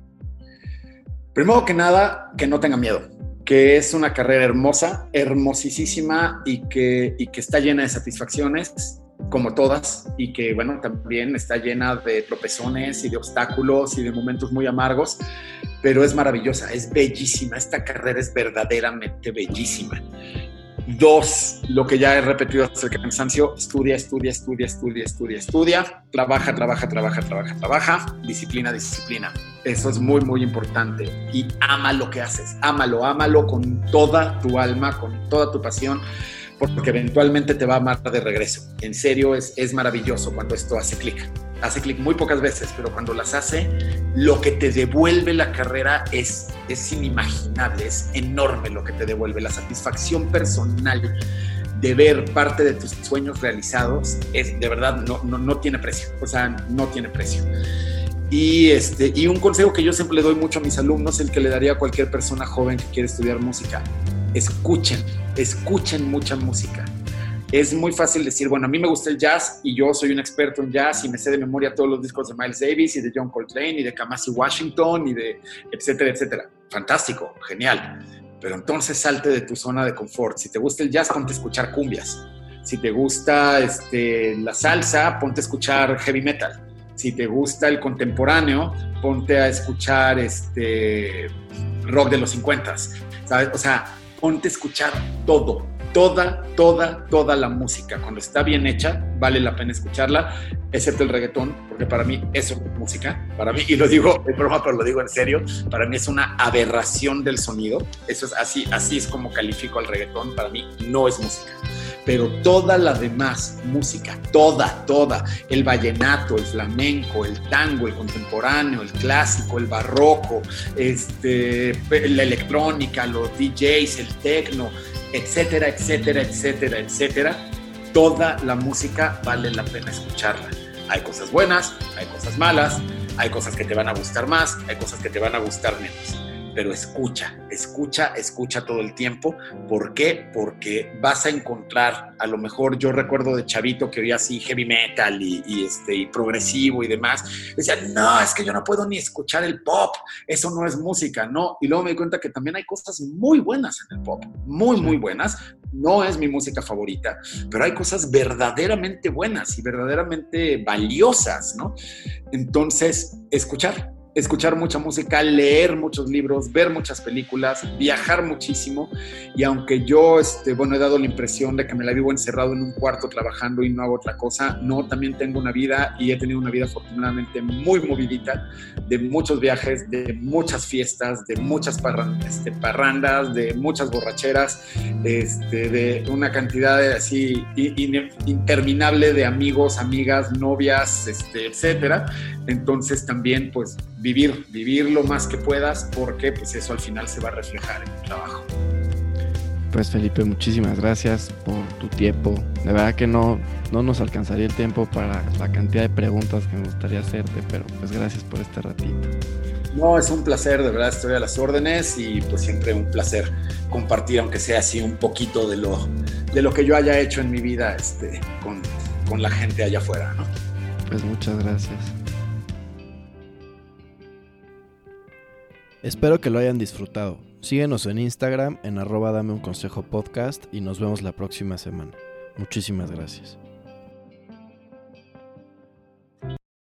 Primero que nada, que no tenga miedo, que es una carrera hermosa, hermosísima y que, y que está llena de satisfacciones como todas, y que bueno, también está llena de tropezones y de obstáculos y de momentos muy amargos, pero es maravillosa, es bellísima, esta carrera es verdaderamente bellísima. Dos, lo que ya he repetido hasta el cansancio, estudia, estudia, estudia, estudia, estudia, estudia, trabaja, trabaja, trabaja, trabaja, trabaja, disciplina, disciplina. Eso es muy, muy importante. Y ama lo que haces, ámalo, ámalo con toda tu alma, con toda tu pasión porque eventualmente te va a amar de regreso. En serio, es, es maravilloso cuando esto hace clic. Hace clic muy pocas veces, pero cuando las hace, lo que te devuelve la carrera es, es inimaginable, es enorme lo que te devuelve. La satisfacción personal de ver parte de tus sueños realizados es de verdad no, no, no tiene precio, o sea, no tiene precio. Y, este, y un consejo que yo siempre le doy mucho a mis alumnos, el que le daría a cualquier persona joven que quiere estudiar música, escuchen, escuchen mucha música. Es muy fácil decir, bueno, a mí me gusta el jazz y yo soy un experto en jazz y me sé de memoria todos los discos de Miles Davis y de John Coltrane y de Kamasi Washington y de etcétera, etcétera. Fantástico, genial. Pero entonces salte de tu zona de confort. Si te gusta el jazz, ponte a escuchar cumbias. Si te gusta este, la salsa, ponte a escuchar heavy metal. Si te gusta el contemporáneo, ponte a escuchar este, rock de los 50. ¿Sabes? O sea, ponte a escuchar todo, toda, toda, toda la música. Cuando está bien hecha, vale la pena escucharla, excepto el reggaetón, porque para mí eso es música. Para mí, y lo digo en broma, pero lo digo en serio, para mí es una aberración del sonido. Eso es así, así es como califico al reggaetón. Para mí no es música pero toda la demás música, toda, toda, el vallenato, el flamenco, el tango, el contemporáneo, el clásico, el barroco, este, la electrónica, los DJs, el techno, etcétera, etcétera, etcétera, etcétera, toda la música vale la pena escucharla. Hay cosas buenas, hay cosas malas, hay cosas que te van a gustar más, hay cosas que te van a gustar menos pero escucha, escucha, escucha todo el tiempo. ¿Por qué? Porque vas a encontrar, a lo mejor yo recuerdo de chavito que oía así heavy metal y, este, y progresivo y demás, decía, no, es que yo no puedo ni escuchar el pop, eso no es música, ¿no? Y luego me di cuenta que también hay cosas muy buenas en el pop, muy, muy buenas. No es mi música favorita, pero hay cosas verdaderamente buenas y verdaderamente valiosas, ¿no? Entonces, escuchar, escuchar mucha música, leer muchos libros, ver muchas películas, viajar muchísimo. Y aunque yo, este, bueno, he dado la impresión de que me la vivo encerrado en un cuarto trabajando y no hago otra cosa, no, también tengo una vida y he tenido una vida afortunadamente muy movidita, de muchos viajes, de muchas fiestas, de muchas este, parrandas, de muchas borracheras, este, de una cantidad de, así interminable de amigos, amigas, novias, este, etcétera. Entonces también, pues, vivir, vivir lo más que puedas, porque pues eso al final se va a reflejar en tu trabajo. Pues Felipe, muchísimas gracias por tu tiempo. De verdad que no, no nos alcanzaría el tiempo para la cantidad de preguntas que me gustaría hacerte, pero pues gracias por este ratito. No, es un placer, de verdad estoy a las órdenes y pues siempre un placer compartir, aunque sea así un poquito de lo, de lo que yo haya hecho en mi vida este, con, con la gente allá afuera, ¿no? Pues muchas gracias. Espero que lo hayan disfrutado. Síguenos en Instagram en arroba dame un consejo podcast y nos vemos la próxima semana. Muchísimas gracias.